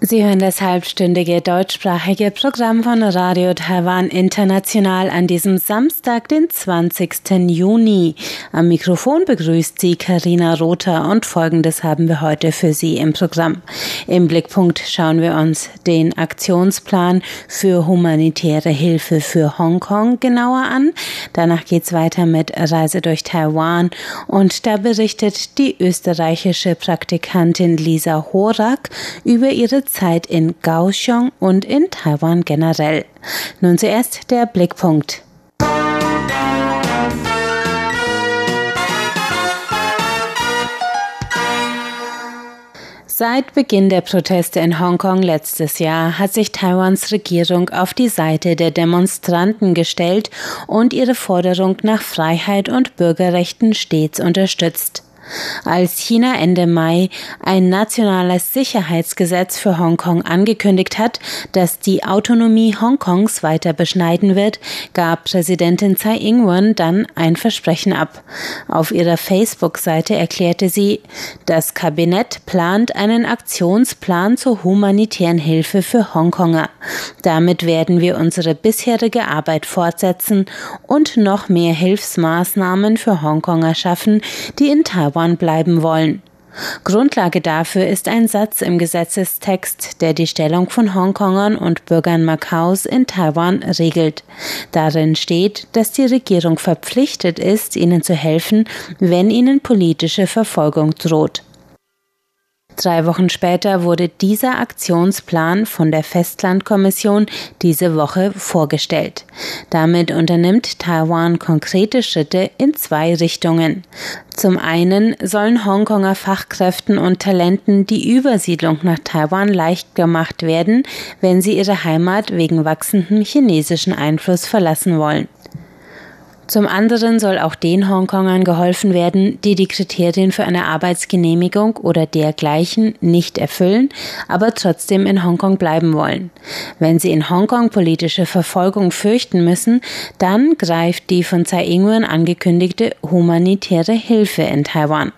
Sie hören das halbstündige deutschsprachige Programm von Radio Taiwan International an diesem Samstag, den 20. Juni. Am Mikrofon begrüßt Sie Karina Rother und Folgendes haben wir heute für Sie im Programm. Im Blickpunkt schauen wir uns den Aktionsplan für humanitäre Hilfe für Hongkong genauer an. Danach geht's weiter mit Reise durch Taiwan und da berichtet die österreichische Praktikantin Lisa Horak über ihre Zeit in Kaohsiung und in Taiwan generell. Nun zuerst der Blickpunkt. Seit Beginn der Proteste in Hongkong letztes Jahr hat sich Taiwans Regierung auf die Seite der Demonstranten gestellt und ihre Forderung nach Freiheit und Bürgerrechten stets unterstützt. Als China Ende Mai ein nationales Sicherheitsgesetz für Hongkong angekündigt hat, das die Autonomie Hongkongs weiter beschneiden wird, gab Präsidentin Tsai Ing-wen dann ein Versprechen ab. Auf ihrer Facebook-Seite erklärte sie, das Kabinett plant einen Aktionsplan zur humanitären Hilfe für Hongkonger. Damit werden wir unsere bisherige Arbeit fortsetzen und noch mehr Hilfsmaßnahmen für Hongkonger schaffen, die in Taiwan Bleiben wollen. Grundlage dafür ist ein Satz im Gesetzestext, der die Stellung von Hongkongern und Bürgern Makaus in Taiwan regelt. Darin steht, dass die Regierung verpflichtet ist, ihnen zu helfen, wenn ihnen politische Verfolgung droht. Drei Wochen später wurde dieser Aktionsplan von der Festlandkommission diese Woche vorgestellt. Damit unternimmt Taiwan konkrete Schritte in zwei Richtungen. Zum einen sollen Hongkonger Fachkräften und Talenten die Übersiedlung nach Taiwan leicht gemacht werden, wenn sie ihre Heimat wegen wachsendem chinesischen Einfluss verlassen wollen. Zum anderen soll auch den Hongkongern geholfen werden, die die Kriterien für eine Arbeitsgenehmigung oder dergleichen nicht erfüllen, aber trotzdem in Hongkong bleiben wollen. Wenn sie in Hongkong politische Verfolgung fürchten müssen, dann greift die von Tsai Ing-wen angekündigte humanitäre Hilfe in Taiwan.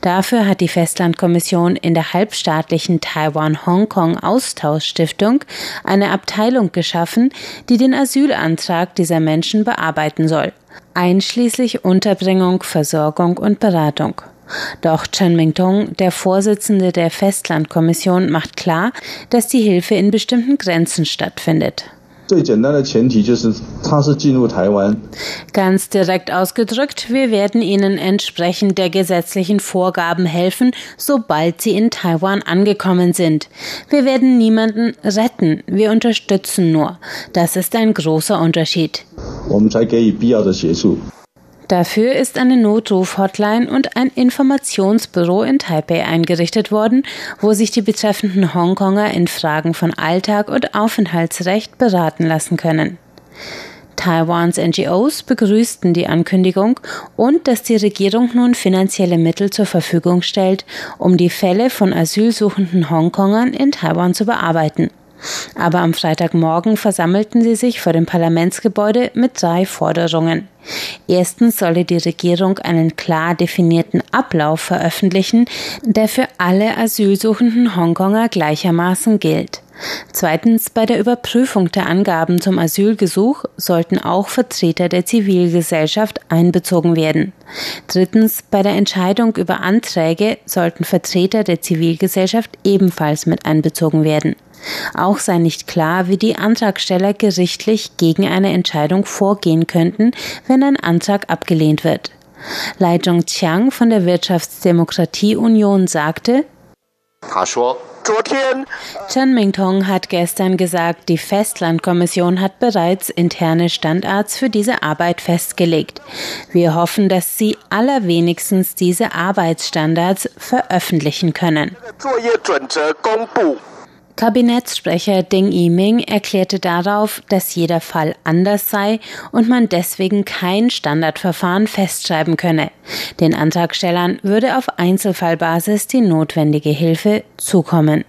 Dafür hat die Festlandkommission in der halbstaatlichen Taiwan-Hongkong-Austauschstiftung eine Abteilung geschaffen, die den Asylantrag dieser Menschen bearbeiten soll, einschließlich Unterbringung, Versorgung und Beratung. Doch Chen Mingtong, der Vorsitzende der Festlandkommission, macht klar, dass die Hilfe in bestimmten Grenzen stattfindet. Ganz direkt ausgedrückt, wir werden Ihnen entsprechend der gesetzlichen Vorgaben helfen, sobald Sie in Taiwan angekommen sind. Wir werden niemanden retten, wir unterstützen nur. Das ist ein großer Unterschied. Dafür ist eine Notruf-Hotline und ein Informationsbüro in Taipei eingerichtet worden, wo sich die betreffenden Hongkonger in Fragen von Alltag und Aufenthaltsrecht beraten lassen können. Taiwans NGOs begrüßten die Ankündigung und dass die Regierung nun finanzielle Mittel zur Verfügung stellt, um die Fälle von asylsuchenden Hongkongern in Taiwan zu bearbeiten. Aber am Freitagmorgen versammelten sie sich vor dem Parlamentsgebäude mit drei Forderungen. Erstens solle die Regierung einen klar definierten Ablauf veröffentlichen, der für alle asylsuchenden Hongkonger gleichermaßen gilt. Zweitens, bei der Überprüfung der Angaben zum Asylgesuch sollten auch Vertreter der Zivilgesellschaft einbezogen werden. Drittens, bei der Entscheidung über Anträge sollten Vertreter der Zivilgesellschaft ebenfalls mit einbezogen werden. Auch sei nicht klar, wie die Antragsteller gerichtlich gegen eine Entscheidung vorgehen könnten, wenn ein Antrag abgelehnt wird. Lai Zhongqiang von der Wirtschaftsdemokratie-Union sagte, Chen Mingtong hat gestern gesagt, die Festlandkommission hat bereits interne Standards für diese Arbeit festgelegt. Wir hoffen, dass sie allerwenigstens diese Arbeitsstandards veröffentlichen können. Kabinettssprecher Ding Yiming erklärte darauf, dass jeder Fall anders sei und man deswegen kein Standardverfahren festschreiben könne. Den Antragstellern würde auf Einzelfallbasis die notwendige Hilfe zukommen.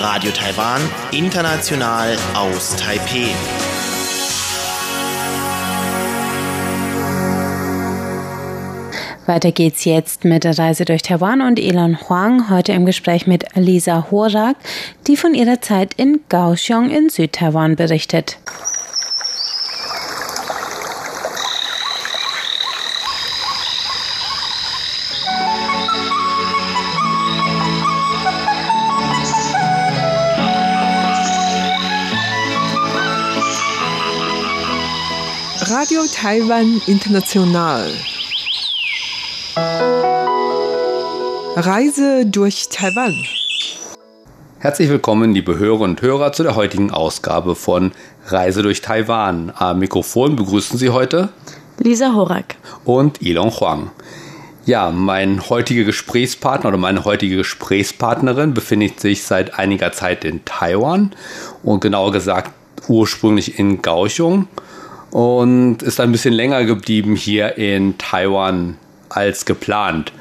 Radio Taiwan, international aus Taipei. Weiter geht's jetzt mit der Reise durch Taiwan und Elon Huang, heute im Gespräch mit Lisa Horak, die von ihrer Zeit in Kaohsiung in Südtaiwan berichtet. Radio Taiwan International. Reise durch Taiwan. Herzlich willkommen, liebe Hörer und Hörer, zu der heutigen Ausgabe von Reise durch Taiwan. Am Mikrofon begrüßen Sie heute Lisa Horak und Ilon Huang. Ja, mein heutiger Gesprächspartner oder meine heutige Gesprächspartnerin befindet sich seit einiger Zeit in Taiwan und genauer gesagt ursprünglich in Kaohsiung und ist ein bisschen länger geblieben hier in Taiwan als geplant.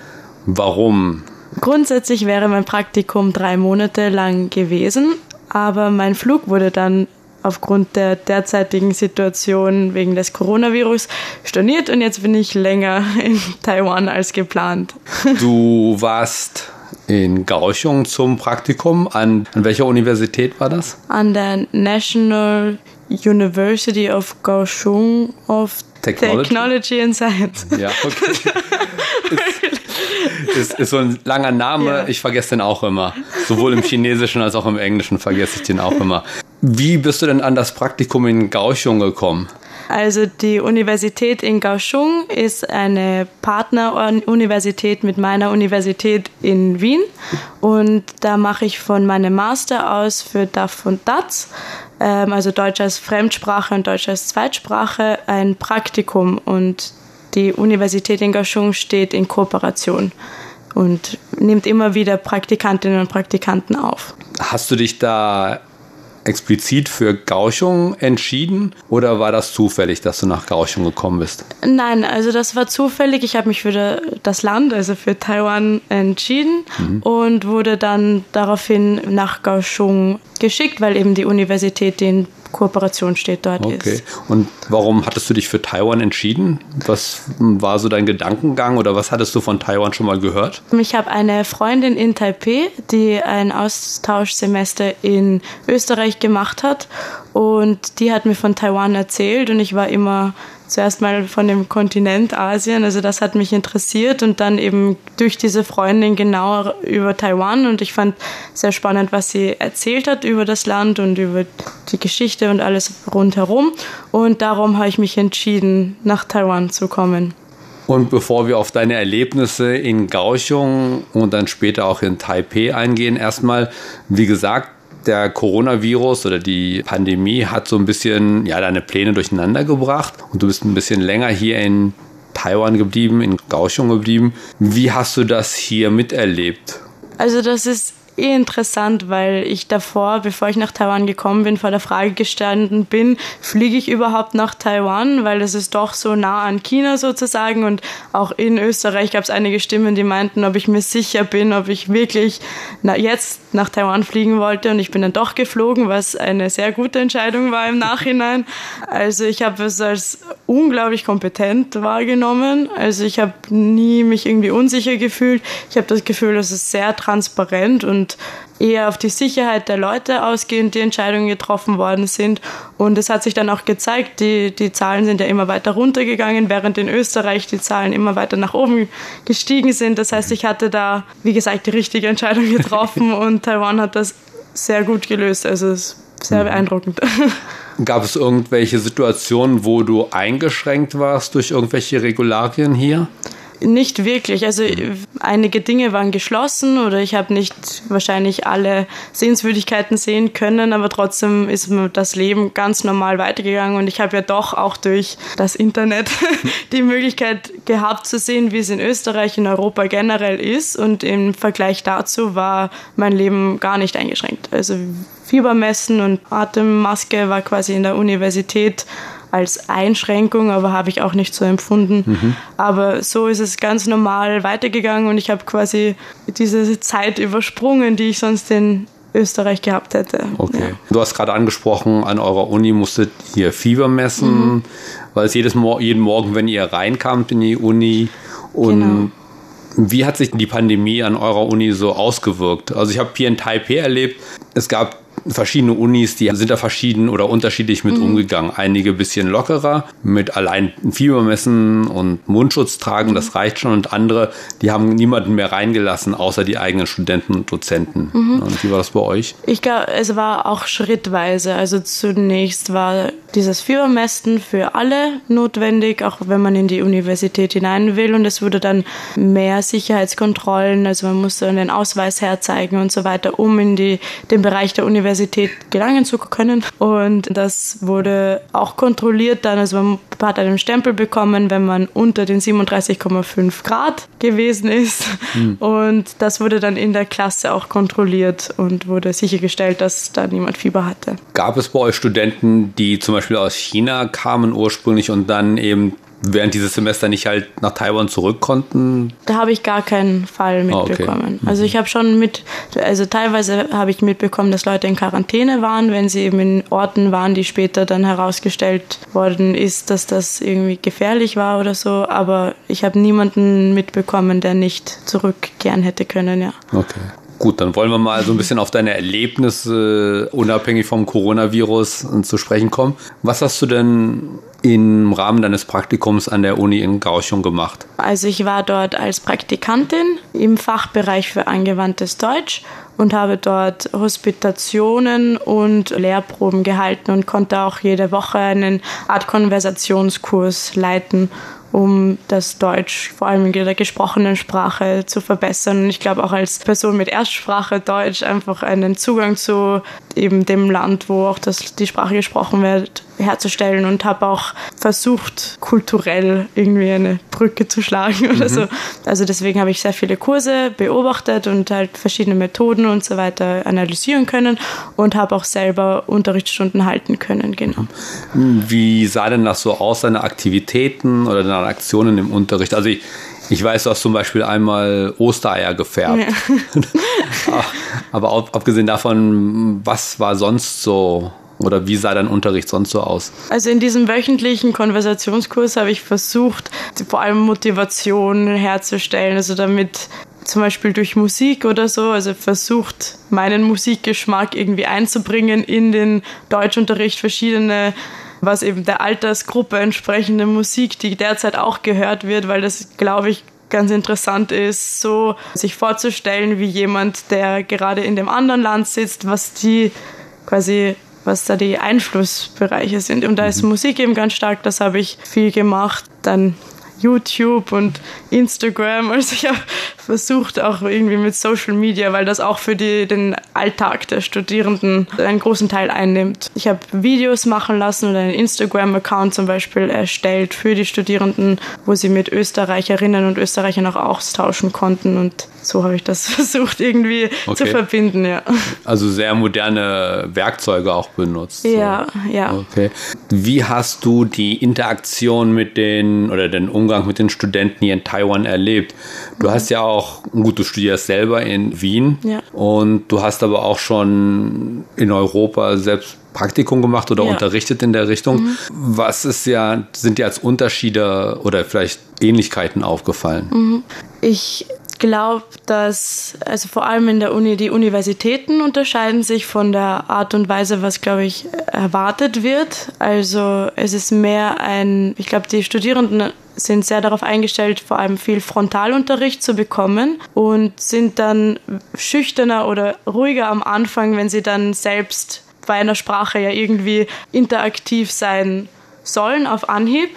Warum? Grundsätzlich wäre mein Praktikum drei Monate lang gewesen, aber mein Flug wurde dann aufgrund der derzeitigen Situation wegen des Coronavirus storniert und jetzt bin ich länger in Taiwan als geplant. Du warst in Kaohsiung zum Praktikum. An, an welcher Universität war das? An der National University of Kaohsiung of Technology, Technology and Science. Ja, okay. ist, ist, so ein langer Name, ja. ich vergesse den auch immer. Sowohl im Chinesischen als auch im Englischen vergesse ich den auch immer. Wie bist du denn an das Praktikum in Kaohsiung gekommen? Also die Universität in Kaohsiung ist eine Partneruniversität mit meiner Universität in Wien und da mache ich von meinem Master aus für DAF und DATS, ähm, also Deutsch als Fremdsprache und Deutsch als Zweitsprache, ein Praktikum und die Universität in Kaohsiung steht in Kooperation und nimmt immer wieder Praktikantinnen und Praktikanten auf. Hast du dich da explizit für Gauchung entschieden oder war das zufällig, dass du nach Gauchung gekommen bist? Nein, also das war zufällig. Ich habe mich für das Land, also für Taiwan entschieden mhm. und wurde dann daraufhin nach Kaohsiung geschickt, weil eben die Universität den Kooperation steht dort okay. ist. Und warum hattest du dich für Taiwan entschieden? Was war so dein Gedankengang oder was hattest du von Taiwan schon mal gehört? Ich habe eine Freundin in Taipei, die ein Austauschsemester in Österreich gemacht hat und die hat mir von Taiwan erzählt und ich war immer zuerst mal von dem Kontinent Asien. Also das hat mich interessiert und dann eben durch diese Freundin genauer über Taiwan. Und ich fand sehr spannend, was sie erzählt hat über das Land und über die Geschichte und alles rundherum. Und darum habe ich mich entschieden, nach Taiwan zu kommen. Und bevor wir auf deine Erlebnisse in Kaohsiung und dann später auch in Taipei eingehen, erstmal, wie gesagt, der Coronavirus oder die Pandemie hat so ein bisschen ja, deine Pläne durcheinander gebracht und du bist ein bisschen länger hier in Taiwan geblieben, in Kaohsiung geblieben. Wie hast du das hier miterlebt? Also das ist eh interessant, weil ich davor, bevor ich nach Taiwan gekommen bin, vor der Frage gestanden bin, fliege ich überhaupt nach Taiwan, weil es ist doch so nah an China sozusagen und auch in Österreich gab es einige Stimmen, die meinten, ob ich mir sicher bin, ob ich wirklich jetzt nach Taiwan fliegen wollte und ich bin dann doch geflogen, was eine sehr gute Entscheidung war im Nachhinein. Also ich habe es als unglaublich kompetent wahrgenommen. Also ich habe nie mich irgendwie unsicher gefühlt. Ich habe das Gefühl, es ist sehr transparent und und eher auf die Sicherheit der Leute ausgehend die Entscheidungen getroffen worden sind. Und es hat sich dann auch gezeigt, die, die Zahlen sind ja immer weiter runtergegangen, während in Österreich die Zahlen immer weiter nach oben gestiegen sind. Das heißt, ich hatte da, wie gesagt, die richtige Entscheidung getroffen und Taiwan hat das sehr gut gelöst. Also es ist sehr mhm. beeindruckend. Gab es irgendwelche Situationen, wo du eingeschränkt warst durch irgendwelche Regularien hier? Nicht wirklich. Also einige Dinge waren geschlossen oder ich habe nicht wahrscheinlich alle Sehenswürdigkeiten sehen können, aber trotzdem ist das Leben ganz normal weitergegangen und ich habe ja doch auch durch das Internet die Möglichkeit gehabt zu sehen, wie es in Österreich, in Europa generell ist und im Vergleich dazu war mein Leben gar nicht eingeschränkt. Also Fiebermessen und Atemmaske war quasi in der Universität als Einschränkung, aber habe ich auch nicht so empfunden. Mhm. Aber so ist es ganz normal weitergegangen und ich habe quasi diese Zeit übersprungen, die ich sonst in Österreich gehabt hätte. Okay. Ja. Du hast gerade angesprochen, an eurer Uni musstet ihr Fieber messen, mhm. weil es jedes Mo jeden Morgen, wenn ihr reinkamt in die Uni und genau. Wie hat sich die Pandemie an eurer Uni so ausgewirkt? Also ich habe hier in Taipei erlebt, es gab verschiedene Unis, die sind da verschieden oder unterschiedlich mit mhm. umgegangen. Einige bisschen lockerer, mit allein Fiebermessen und Mundschutz tragen, mhm. das reicht schon. Und andere, die haben niemanden mehr reingelassen, außer die eigenen Studenten und Dozenten. Mhm. Und wie war das bei euch? Ich glaube, es war auch schrittweise. Also zunächst war dieses Fiebermessen für alle notwendig, auch wenn man in die Universität hinein will. Und es wurde dann mehr Sicherheitskontrollen, also man musste einen Ausweis herzeigen und so weiter, um in die, den Bereich der Universität Universität gelangen zu können. Und das wurde auch kontrolliert dann. Also man hat einen Stempel bekommen, wenn man unter den 37,5 Grad gewesen ist. Mhm. Und das wurde dann in der Klasse auch kontrolliert und wurde sichergestellt, dass da niemand Fieber hatte. Gab es bei euch Studenten, die zum Beispiel aus China kamen ursprünglich und dann eben während dieses Semester nicht halt nach Taiwan zurück konnten? Da habe ich gar keinen Fall mitbekommen. Oh, okay. Also ich habe schon mit, also teilweise habe ich mitbekommen, dass Leute in Quarantäne waren, wenn sie eben in Orten waren, die später dann herausgestellt worden ist, dass das irgendwie gefährlich war oder so. Aber ich habe niemanden mitbekommen, der nicht zurückkehren hätte können, ja. Okay. Gut, dann wollen wir mal so ein bisschen auf deine Erlebnisse unabhängig vom Coronavirus zu sprechen kommen. Was hast du denn im Rahmen deines Praktikums an der Uni in Kaohsiung gemacht? Also ich war dort als Praktikantin im Fachbereich für angewandtes Deutsch und habe dort Hospitationen und Lehrproben gehalten und konnte auch jede Woche einen Art Konversationskurs leiten um das Deutsch vor allem in der gesprochenen Sprache zu verbessern. Ich glaube auch als Person mit Erstsprache Deutsch einfach einen Zugang zu eben dem Land, wo auch das, die Sprache gesprochen wird, herzustellen und habe auch versucht, kulturell irgendwie eine Brücke zu schlagen oder mhm. so. Also deswegen habe ich sehr viele Kurse beobachtet und halt verschiedene Methoden und so weiter analysieren können und habe auch selber Unterrichtsstunden halten können, genau. Wie sah denn das so aus, deine Aktivitäten oder deine Aktionen im Unterricht? Also ich, ich weiß, du hast zum Beispiel einmal Ostereier gefärbt. Ja. Aber abgesehen davon, was war sonst so oder wie sah dein Unterricht sonst so aus? Also in diesem wöchentlichen Konversationskurs habe ich versucht, vor allem Motivation herzustellen, also damit zum Beispiel durch Musik oder so, also versucht, meinen Musikgeschmack irgendwie einzubringen in den Deutschunterricht, verschiedene was eben der Altersgruppe entsprechende Musik, die derzeit auch gehört wird, weil das, glaube ich, ganz interessant ist, so sich vorzustellen, wie jemand, der gerade in dem anderen Land sitzt, was die quasi was da die Einflussbereiche sind. Und da ist mhm. Musik eben ganz stark, das habe ich viel gemacht. Dann YouTube und Instagram. Also ich habe versucht auch irgendwie mit Social Media, weil das auch für die, den Alltag der Studierenden einen großen Teil einnimmt. Ich habe Videos machen lassen oder einen Instagram-Account zum Beispiel erstellt für die Studierenden, wo sie mit Österreicherinnen und Österreichern auch austauschen konnten und so habe ich das versucht irgendwie okay. zu verbinden, ja. Also sehr moderne Werkzeuge auch benutzt. Ja, so. ja. Okay. Wie hast du die Interaktion mit den oder den Umgang mit den Studenten hier in Taiwan erlebt? Du mhm. hast ja auch, gut, du studierst selber in Wien ja. und du hast aber auch schon in Europa selbst Praktikum gemacht oder ja. unterrichtet in der Richtung. Mhm. Was ist ja, sind dir als Unterschiede oder vielleicht Ähnlichkeiten aufgefallen? Mhm. Ich glaube, dass also vor allem in der Uni die Universitäten unterscheiden sich von der Art und Weise, was glaube ich erwartet wird. Also es ist mehr ein, ich glaube, die Studierenden sind sehr darauf eingestellt, vor allem viel Frontalunterricht zu bekommen und sind dann schüchterner oder ruhiger am Anfang, wenn sie dann selbst bei einer Sprache ja irgendwie interaktiv sein sollen auf Anhieb.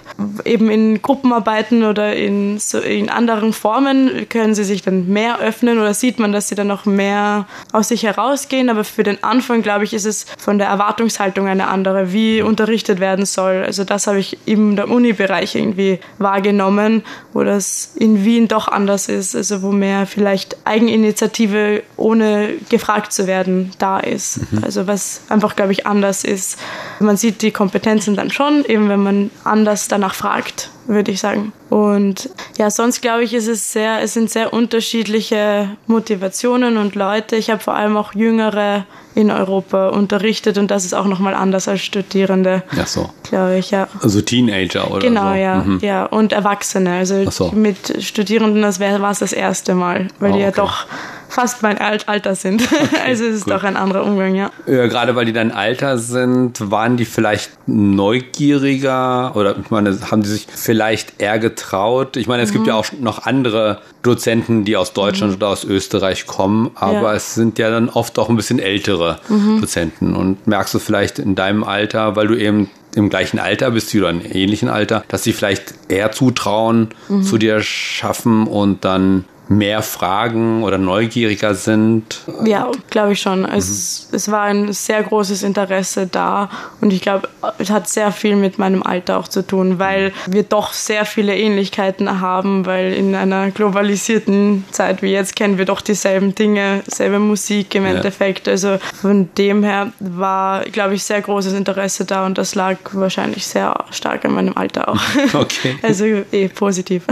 Eben in Gruppenarbeiten oder in, so in anderen Formen können sie sich dann mehr öffnen oder sieht man, dass sie dann noch mehr aus sich herausgehen. Aber für den Anfang, glaube ich, ist es von der Erwartungshaltung eine andere, wie unterrichtet werden soll. Also das habe ich im Uni-Bereich irgendwie wahrgenommen, wo das in Wien doch anders ist. Also wo mehr vielleicht Eigeninitiative ohne gefragt zu werden da ist. Mhm. Also was einfach, glaube ich, anders ist. Man sieht die Kompetenzen dann schon, eben eben wenn man anders danach fragt, würde ich sagen. Und ja, sonst glaube ich, ist es sehr, es sind sehr unterschiedliche Motivationen und Leute. Ich habe vor allem auch Jüngere in Europa unterrichtet und das ist auch nochmal anders als Studierende. Ja, so. Glaube ich, ja. Also Teenager oder Genau, so. ja, Mhm. ja. Und Erwachsene. Also so. mit Studierenden, das war es das erste Mal, weil Oh, die ja okay. doch fast mein Alt Alter sind. also es ist gut. doch ein anderer Umgang, ja. Ja, gerade weil die dein Alter sind, waren die vielleicht neugieriger oder ich meine, haben die sich vielleicht eher getraut? Ich meine, es Mhm. gibt ja auch noch andere Dozenten, die aus Deutschland oder aus Österreich kommen, aber Ja. Mhm. es sind ja dann oft auch ein bisschen ältere Dozenten. Und merkst du vielleicht in deinem Alter, weil du eben im gleichen Alter bist wie du im ähnlichen Alter, dass sie vielleicht eher zutrauen, Mhm. zu dir schaffen und dann mehr fragen oder neugieriger sind? Ja, glaube ich schon. Es, es war ein sehr großes Interesse da und ich glaube, es hat sehr viel mit meinem Alter auch zu tun, weil wir doch sehr viele Ähnlichkeiten haben, weil in einer globalisierten Zeit wie jetzt kennen wir doch dieselben Dinge, selbe Musik im Ja. Endeffekt. Also von dem her war, glaube ich, sehr großes Interesse da und das lag wahrscheinlich sehr stark an meinem Alter auch. Okay. Also eh positiv.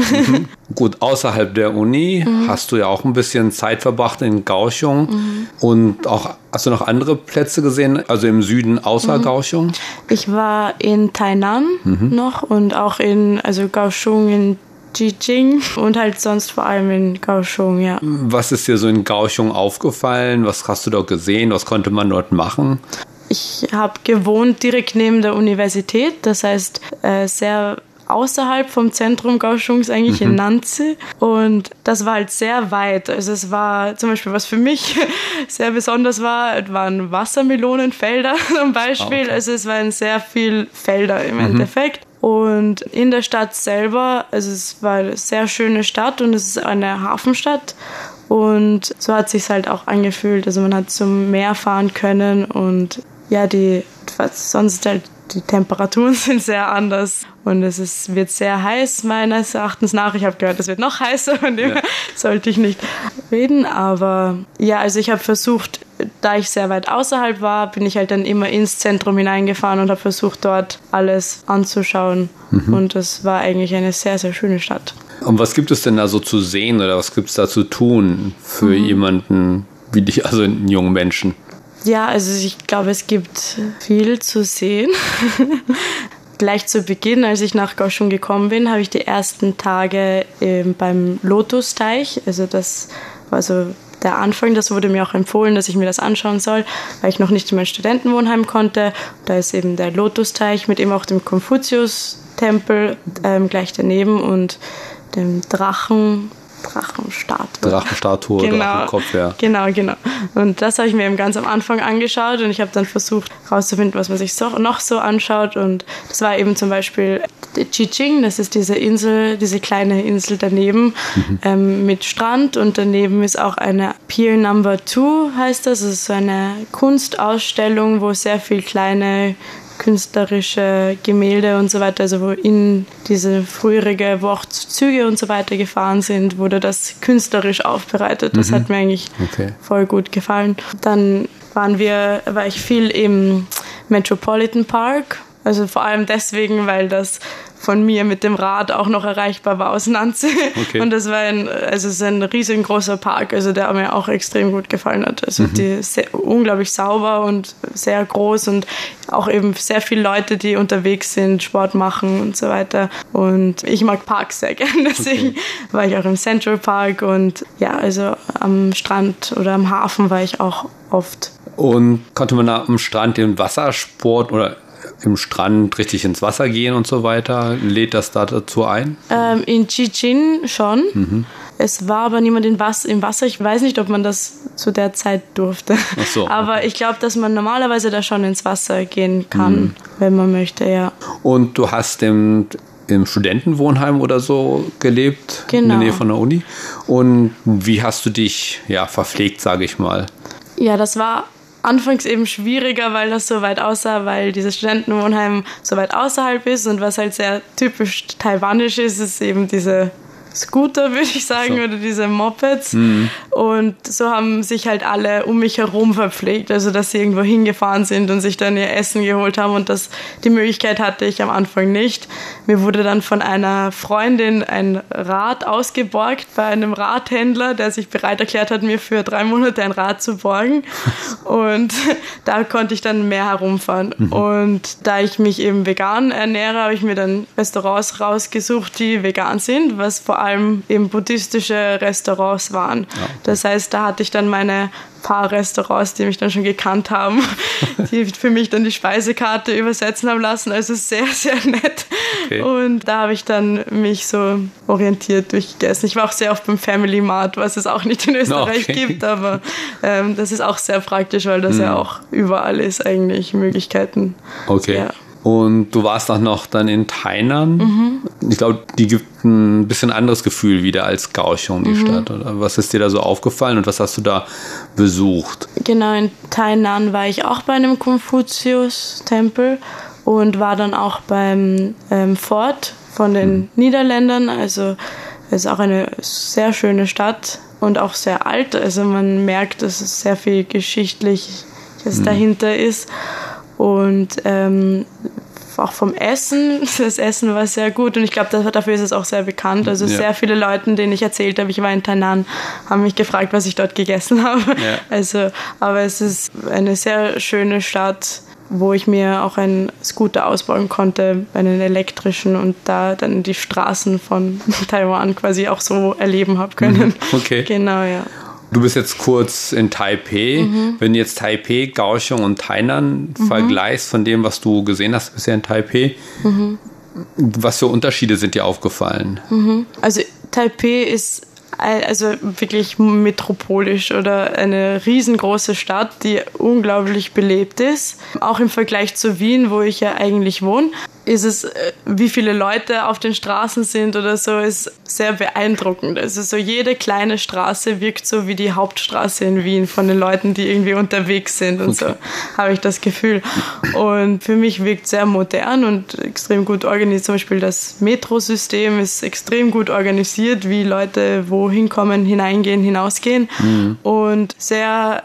Gut, außerhalb der Uni hast du ja auch ein bisschen Zeit verbracht in Kaohsiung und auch hast du noch andere Plätze gesehen, also im Süden außer Kaohsiung? Ich war in Tainan noch und auch in also Kaohsiung in Jijing und halt sonst vor allem in Kaohsiung, ja. Was ist dir so in Kaohsiung aufgefallen? Was hast du dort gesehen? Was konnte man dort machen? Ich habe gewohnt direkt neben der Universität, das heißt äh, sehr außerhalb vom Zentrum Kaohsiungs, eigentlich in Nanzi. Und das war halt sehr weit. Also es war zum Beispiel, was für mich sehr besonders war, waren Wassermelonenfelder zum Beispiel. okay. Also es waren sehr viel Felder im Endeffekt. Und in der Stadt selber, also es war eine sehr schöne Stadt und es ist eine Hafenstadt. Und so hat sich halt auch angefühlt. Also man hat zum Meer fahren können und ja, die was sonst halt die Temperaturen sind sehr anders und es ist, wird sehr heiß meines Erachtens nach. Ich habe gehört, es wird noch heißer, von dem her sollte ich nicht reden. Aber ja, also ich habe versucht, da ich sehr weit außerhalb war, bin ich halt dann immer ins Zentrum hineingefahren und habe versucht, dort alles anzuschauen. Und das war eigentlich eine sehr, sehr schöne Stadt. Und was gibt es denn da so zu sehen oder was gibt es da zu tun für jemanden wie dich, also einen jungen Menschen? Ja, also ich glaube, es gibt viel zu sehen. Gleich zu Beginn, als ich nach Kaohsiung gekommen bin, habe ich die ersten Tage ähm, beim Lotusteich, also das war so der Anfang, das wurde mir auch empfohlen, dass ich mir das anschauen soll, weil ich noch nicht in mein Studentenwohnheim konnte. Da ist eben der Lotusteich mit eben auch dem Konfuzius-Tempel ähm, gleich daneben und dem Drachen, Drachenstatue. Drachenstatue, Genau. Drachenkopf, ja. Genau, genau. Und das habe ich mir eben ganz am Anfang angeschaut und ich habe dann versucht herauszufinden, was man sich so, noch so anschaut. Und das war eben zum Beispiel Chiching, das ist diese Insel, diese kleine Insel daneben ähm, mit Strand und daneben ist auch eine Pier Number Two, heißt das. Das ist so eine Kunstausstellung, wo sehr viel kleine künstlerische Gemälde und so weiter, also wo in diese frühere, wo auch Züge und so weiter gefahren sind, wurde das künstlerisch aufbereitet. Das hat mir eigentlich Okay. voll gut gefallen. Dann waren wir, war ich viel im Metropolitan Park. Also vor allem deswegen, weil das von mir mit dem Rad auch noch erreichbar war aus Nanze. Okay. Und das war ein, also es ist ein riesengroßer Park, also der mir auch extrem gut gefallen hat. Also die sehr, unglaublich sauber und sehr groß und auch eben sehr viele Leute, die unterwegs sind, Sport machen und so weiter. Und ich mag Parks sehr gerne, deswegen war ich auch im Central Park und ja, also am Strand oder am Hafen war ich auch oft. Und konnte man am Strand den Wassersport oder im Strand richtig ins Wasser gehen und so weiter? Lädt das da dazu ein? Ähm, in Chichen schon. Es war aber niemand in Was im Wasser. Ich weiß nicht, ob man das zu der Zeit durfte. Ach so, Aber ich glaube, dass man normalerweise da schon ins Wasser gehen kann, wenn man möchte, ja. Und du hast im, im Studentenwohnheim oder so gelebt, in Genau. der Nähe von der Uni. Und wie hast du dich ja verpflegt, sage ich mal? Ja, das war anfangs eben schwieriger, weil das so weit aussah, weil dieses Studentenwohnheim so weit außerhalb ist. Und was halt sehr typisch taiwanisch ist, ist eben diese Scooter, würde ich sagen, so. oder diese Mopeds. Mhm. Und so haben sich halt alle um mich herum verpflegt, also dass sie irgendwo hingefahren sind und sich dann ihr Essen geholt haben und das, die Möglichkeit hatte ich am Anfang nicht. Mir wurde dann von einer Freundin ein Rad ausgeborgt bei einem Radhändler, der sich bereit erklärt hat, mir für drei Monate ein Rad zu borgen. Und da konnte ich dann mehr herumfahren. Mhm. Und da ich mich eben vegan ernähre, habe ich mir dann Restaurants rausgesucht, die vegan sind, was vor allem eben buddhistische Restaurants waren. Ja. Das heißt, da hatte ich dann meine paar Restaurants, die mich dann schon gekannt haben, die für mich dann die Speisekarte übersetzen haben lassen. Also sehr, sehr nett. Okay. Und da habe ich dann mich so orientiert durchgegessen. Ich war auch sehr oft beim Family Mart, was es auch nicht in Österreich okay. gibt, aber ähm, das ist auch sehr praktisch, weil das mm. ja auch überall ist eigentlich Möglichkeiten. Okay. Ja. Und du warst auch noch dann in Tainan. Mhm. Ich glaube, die gibt ein bisschen anderes Gefühl wieder als Kaohsiung, die mhm. Stadt. Oder was ist dir da so aufgefallen und was hast du da besucht? Genau, in Tainan war ich auch bei einem Konfuzius-Tempel und war dann auch beim ähm, Fort von den mhm. Niederländern. Also es ist auch eine sehr schöne Stadt und auch sehr alt. Also man merkt, dass es sehr viel Geschichtliches mhm. dahinter ist. Und ähm, auch vom Essen. Das Essen war sehr gut und ich glaube, dafür ist es auch sehr bekannt. Also ja. sehr viele Leute, denen ich erzählt habe, ich war in Tainan, haben mich gefragt, was ich dort gegessen habe. Ja. Also, aber es ist eine sehr schöne Stadt wo ich mir auch einen Scooter ausbauen konnte, einen elektrischen und da dann die Straßen von Taiwan quasi auch so erleben habe können. Mhm. Okay. Genau, ja. Du bist jetzt kurz in Taipei. Mhm. Wenn du jetzt Taipei, Kaohsiung und Tainan mhm. vergleichst von dem, was du gesehen hast bisher in Taipei, mhm. was für Unterschiede sind dir aufgefallen? Mhm. Also Taipei ist also wirklich metropolisch oder eine riesengroße Stadt, die unglaublich belebt ist. Auch im Vergleich zu Wien, wo ich ja eigentlich wohne ist es, äh, wie viele Leute auf den Straßen sind oder so, ist sehr beeindruckend. Also so jede kleine Straße wirkt so wie die Hauptstraße in Wien von den Leuten, die irgendwie unterwegs sind und okay. so, habe ich das Gefühl. Und für mich wirkt sehr modern und extrem gut organisiert. Zum Beispiel das Metrosystem ist extrem gut organisiert, wie Leute wohin kommen, hineingehen, hinausgehen. Mhm. Und sehr,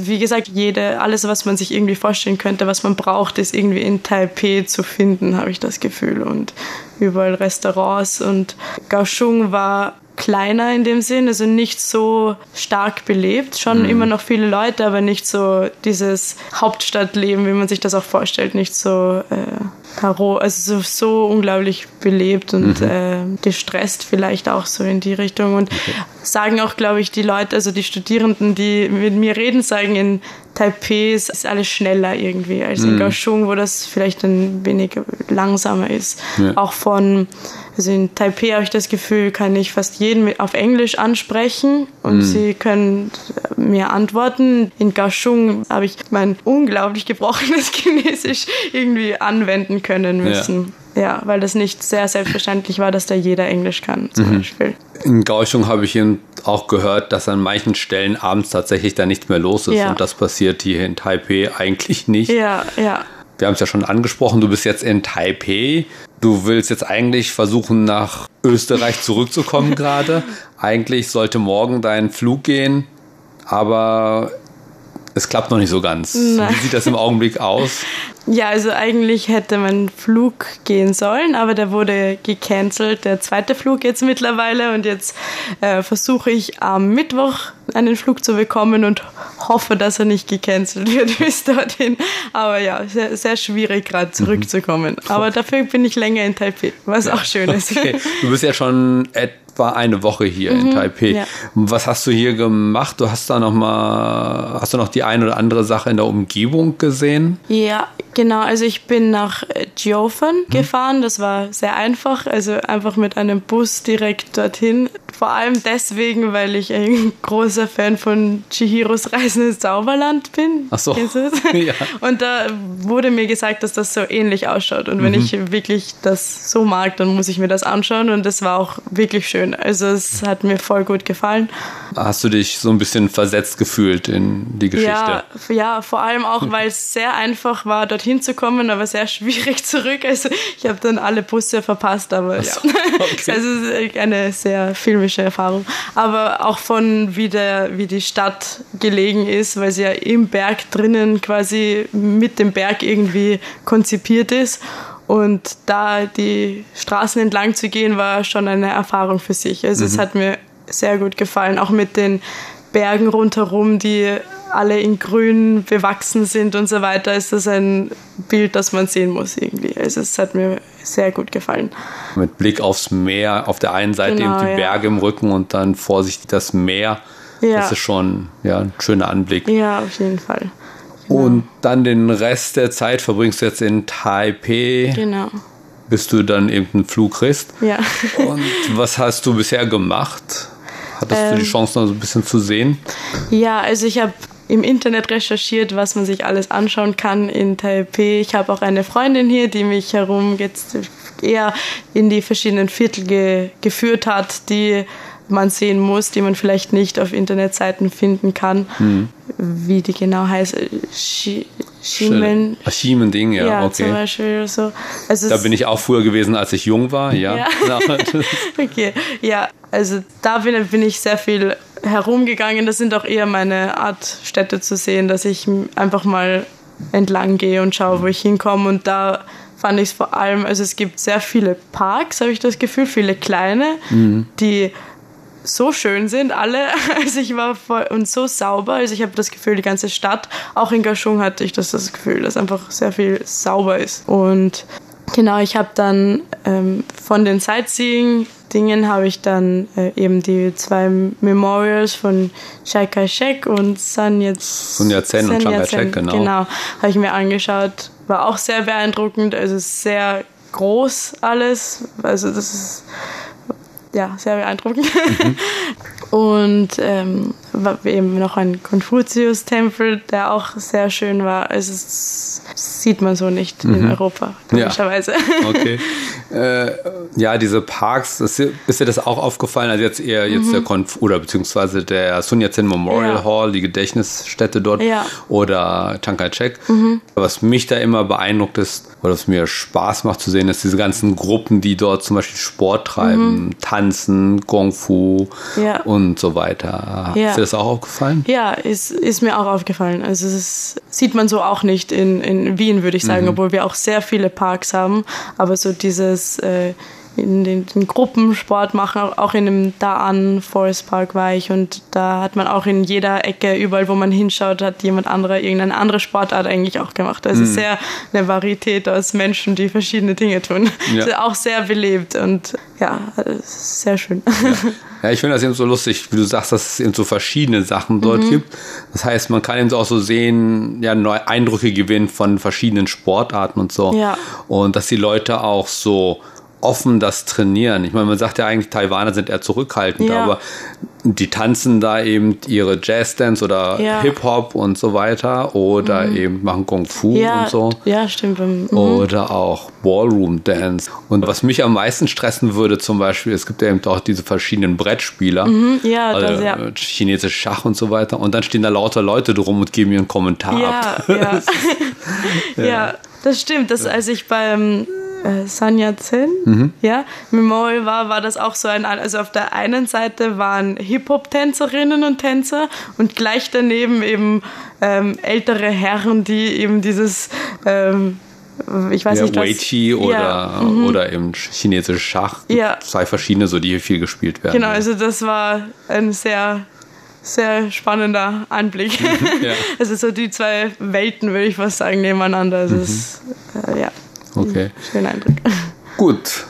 wie gesagt, jede, alles, was man sich irgendwie vorstellen könnte, was man braucht, ist irgendwie in Taipei zu finden, habe ich das Gefühl. Und überall Restaurants. Und Kaohsiung war kleiner in dem Sinn, also nicht so stark belebt. Schon mhm. immer noch viele Leute, aber nicht so dieses Hauptstadtleben, wie man sich das auch vorstellt. Nicht so, äh, also so, so unglaublich belebt und mhm. äh, gestresst vielleicht auch so in die Richtung. Und okay. sagen auch, glaube ich, die Leute, also die Studierenden, die mit mir reden, sagen, in Taipei ist alles schneller irgendwie als in mhm. Kaohsiung, wo das vielleicht ein wenig langsamer ist. Ja. Auch von also in Taipei habe ich das Gefühl, kann ich fast jeden auf Englisch ansprechen und mm. sie können mir antworten. In Kaohsiung habe ich mein unglaublich gebrochenes Chinesisch irgendwie anwenden können müssen. Ja. ja. weil das nicht sehr selbstverständlich war, dass da jeder Englisch kann, zum mhm. Beispiel. In Kaohsiung habe ich auch gehört, dass an manchen Stellen abends tatsächlich da nichts mehr los ist. Ja. Und das passiert hier in Taipei eigentlich nicht. Ja, ja. Wir haben es ja schon angesprochen, du bist jetzt in Taipei. Du willst jetzt eigentlich versuchen, nach Österreich zurückzukommen gerade. Eigentlich sollte morgen dein Flug gehen, aber es klappt noch nicht so ganz. Nein. Wie sieht das im Augenblick aus? Ja, also eigentlich hätte mein Flug gehen sollen, aber der wurde gecancelt, der zweite Flug jetzt mittlerweile. Und jetzt äh, versuche ich am Mittwoch einen Flug zu bekommen und hoffe, dass er nicht gecancelt wird bis dorthin. Aber ja, sehr, sehr schwierig gerade mhm. zurückzukommen. Mhm. Aber dafür bin ich länger in Taipei, was ja. auch schön ist. Okay. Du bist ja schon etwa eine Woche hier mhm. in Taipei. Ja. Was hast du hier gemacht? Du hast da noch mal, hast du noch die eine oder andere Sache in der Umgebung gesehen? Ja, Genau, also ich bin nach Jiufen mhm. gefahren. Das war sehr einfach, also einfach mit einem Bus direkt dorthin. Vor allem deswegen, weil ich ein großer Fan von Chihiros Reisen ins Zauberland bin. Ach so. ja. Und da wurde mir gesagt, dass das so ähnlich ausschaut. Und wenn mhm. ich wirklich das so mag, dann muss ich mir das anschauen. Und das war auch wirklich schön. Also es hat mir voll gut gefallen. Hast du dich so ein bisschen versetzt gefühlt in die Geschichte? Ja, ja vor allem auch, weil es sehr einfach war, dorthin zu kommen, aber sehr schwierig zurück. Also ich habe dann alle Busse verpasst, aber so. ja. Okay. Also es ist eine sehr filmische Erfahrung. Aber auch von wie, der, wie die Stadt gelegen ist, weil sie ja im Berg drinnen quasi mit dem Berg irgendwie konzipiert ist. Und da die Straßen entlang zu gehen, war schon eine Erfahrung für sich. Also mhm. es hat mir sehr gut gefallen, auch mit den Bergen rundherum, die alle in grün bewachsen sind und so weiter, ist das ein Bild, das man sehen muss irgendwie. Also es hat mir sehr gut gefallen. Mit Blick aufs Meer, auf der einen Seite genau, eben die Berge ja. im Rücken und dann vorsichtig das Meer. Ja. Das ist schon ja, ein schöner Anblick. Ja, auf jeden Fall. Genau. Und dann den Rest der Zeit verbringst du jetzt in Taipei. Genau. Bis du dann eben einen Flug kriegst. Ja. Und was hast du bisher gemacht? Hattest ähm, du die ähm. Chance, noch so ein bisschen zu sehen? Ja, also ich habe im Internet recherchiert, was man sich alles anschauen kann in Taipei. Ich habe auch eine Freundin hier, die mich herum jetzt eher in die verschiedenen Viertel ge geführt hat, die man sehen muss, die man vielleicht nicht auf Internetseiten finden kann. Mhm. Wie die genau heißt. Schiemen. Schiemen-Ding, ja, ja, okay. Zum Beispiel so. Also da bin ich auch früher gewesen, als ich jung war, ja. ja. okay, ja, also da bin, bin ich sehr viel herumgegangen. Das sind auch eher meine Art, Städte zu sehen, dass ich einfach mal entlang gehe und schaue, wo ich hinkomme. Und da fand ich es vor allem, also es gibt sehr viele Parks, habe ich das Gefühl, viele kleine, mhm. die so schön sind, alle. Also ich war voll und so sauber. Also ich habe das Gefühl, die ganze Stadt, auch in Gashung hatte ich das, das Gefühl, dass einfach sehr viel sauber ist. Und genau, ich habe dann ähm, von den Sightseeing Dingen habe ich dann äh, eben die zwei Memorials von Chiang Kai-shek und Sun Yat-sen und Chiang Kai-shek, genau. Genau, habe ich mir angeschaut. War auch sehr beeindruckend, also sehr groß alles. Also das ist ja, sehr beeindruckend. Mhm. Und ähm, eben noch ein Konfuzius-Tempel, der auch sehr schön war. Also das sieht man so nicht mhm. in Europa, komischerweise. Ja. Okay. Äh, ja, diese Parks, ist, ist dir das auch aufgefallen? Also jetzt eher jetzt mhm. der Konf oder beziehungsweise der Sun Yat-sen Memorial ja. Hall, die Gedächtnisstätte dort ja. oder Chiang Kai-shek. Mhm. Was mich da immer beeindruckt ist, oder was mir Spaß macht zu sehen, ist diese ganzen Gruppen, die dort zum Beispiel Sport treiben, mhm. tanzen, Kung Fu ja. und so weiter. Ja. Ist dir das auch aufgefallen? Ja, ist, ist mir auch aufgefallen. Also das sieht man so auch nicht in, in Wien, würde ich sagen, mhm. obwohl wir auch sehr viele Parks haben. Aber so dieses äh, in den, den Gruppen Sport machen. Auch in dem Daan Forest Park war ich und da hat man auch in jeder Ecke, überall wo man hinschaut, hat jemand anderer irgendeine andere Sportart eigentlich auch gemacht. Also mhm. sehr eine Varietät aus Menschen, die verschiedene Dinge tun. Ja. Auch sehr belebt und ja, sehr schön. Ja. Ja, ich finde das eben so lustig, wie du sagst, dass es eben so verschiedene Sachen dort mhm. gibt. Das heißt, man kann eben auch so sehen, ja, neue Eindrücke gewinnen von verschiedenen Sportarten und so. Ja. Und dass die Leute auch so offen das trainieren. Ich meine, man sagt ja eigentlich, Taiwaner sind eher zurückhaltend, ja. aber die tanzen da eben ihre Jazzdance oder ja. Hip-Hop und so weiter oder mhm. eben machen Kung Fu ja, und so. Ja, stimmt. Mhm. Oder auch Ballroom-Dance. Und was mich am meisten stressen würde zum Beispiel, es gibt ja eben auch diese verschiedenen Brettspieler. Mhm. Ja, also das, ja. Chinesisch Schach und so weiter. Und dann stehen da lauter Leute drum und geben einen Kommentar ab. Ja. ja. das stimmt. Das, als ich beim äh, Sanya Zen, mhm. ja, Memorial war, war das auch so ein, also auf der einen Seite waren Hip-Hop-Tänzerinnen und Tänzer und gleich daneben eben ähm, ältere Herren, die eben dieses ähm, ich weiß ja, nicht, Wei Chi oder, ja, mhm. oder eben chinesisches Schach. Ja. Zwei verschiedene, so die hier viel gespielt werden. Genau, also das war ein sehr, sehr spannender Anblick. ja. Also so die zwei Welten, würde ich fast sagen, nebeneinander. Also mhm. ist, äh, ja. Okay. Schöner Eindruck. Gut.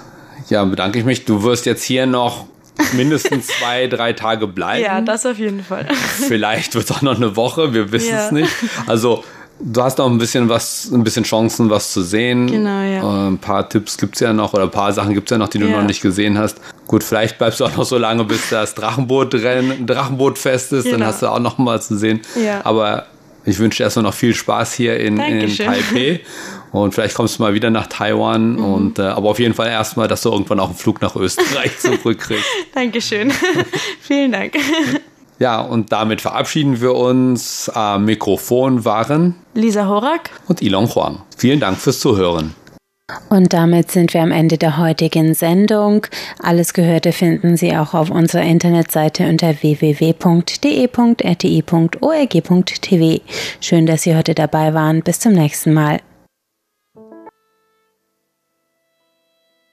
Ja, bedanke ich mich. Du wirst jetzt hier noch mindestens zwei, drei Tage bleiben. Ja, das auf jeden Fall. Vielleicht wird es auch noch eine Woche, wir wissen ja. es nicht. Also Du hast auch ein bisschen was, ein bisschen Chancen, was zu sehen. Genau, ja. Äh, ein paar Tipps gibt es ja noch oder ein paar Sachen gibt es ja noch, die du ja. noch nicht gesehen hast. Gut, vielleicht bleibst du auch noch so lange, bis das Drachenbootrennen, Drachenbootfest ist, genau. dann hast du auch noch mal zu sehen. Ja. Aber ich wünsche dir erstmal noch viel Spaß hier in, in Taipei. Und vielleicht kommst du mal wieder nach Taiwan. Mhm. Und, äh, aber auf jeden Fall erstmal, dass du irgendwann auch einen Flug nach Österreich zurückkriegst. Dankeschön. Vielen Dank. Ja, und damit verabschieden wir uns. Am Mikrofon waren Lisa Horak und Ilon Huang. Vielen Dank fürs Zuhören. Und damit sind wir am Ende der heutigen Sendung. Alles Gehörte finden Sie auch auf unserer Internetseite unter www.de.rti.org.tv. Schön, dass Sie heute dabei waren. Bis zum nächsten Mal.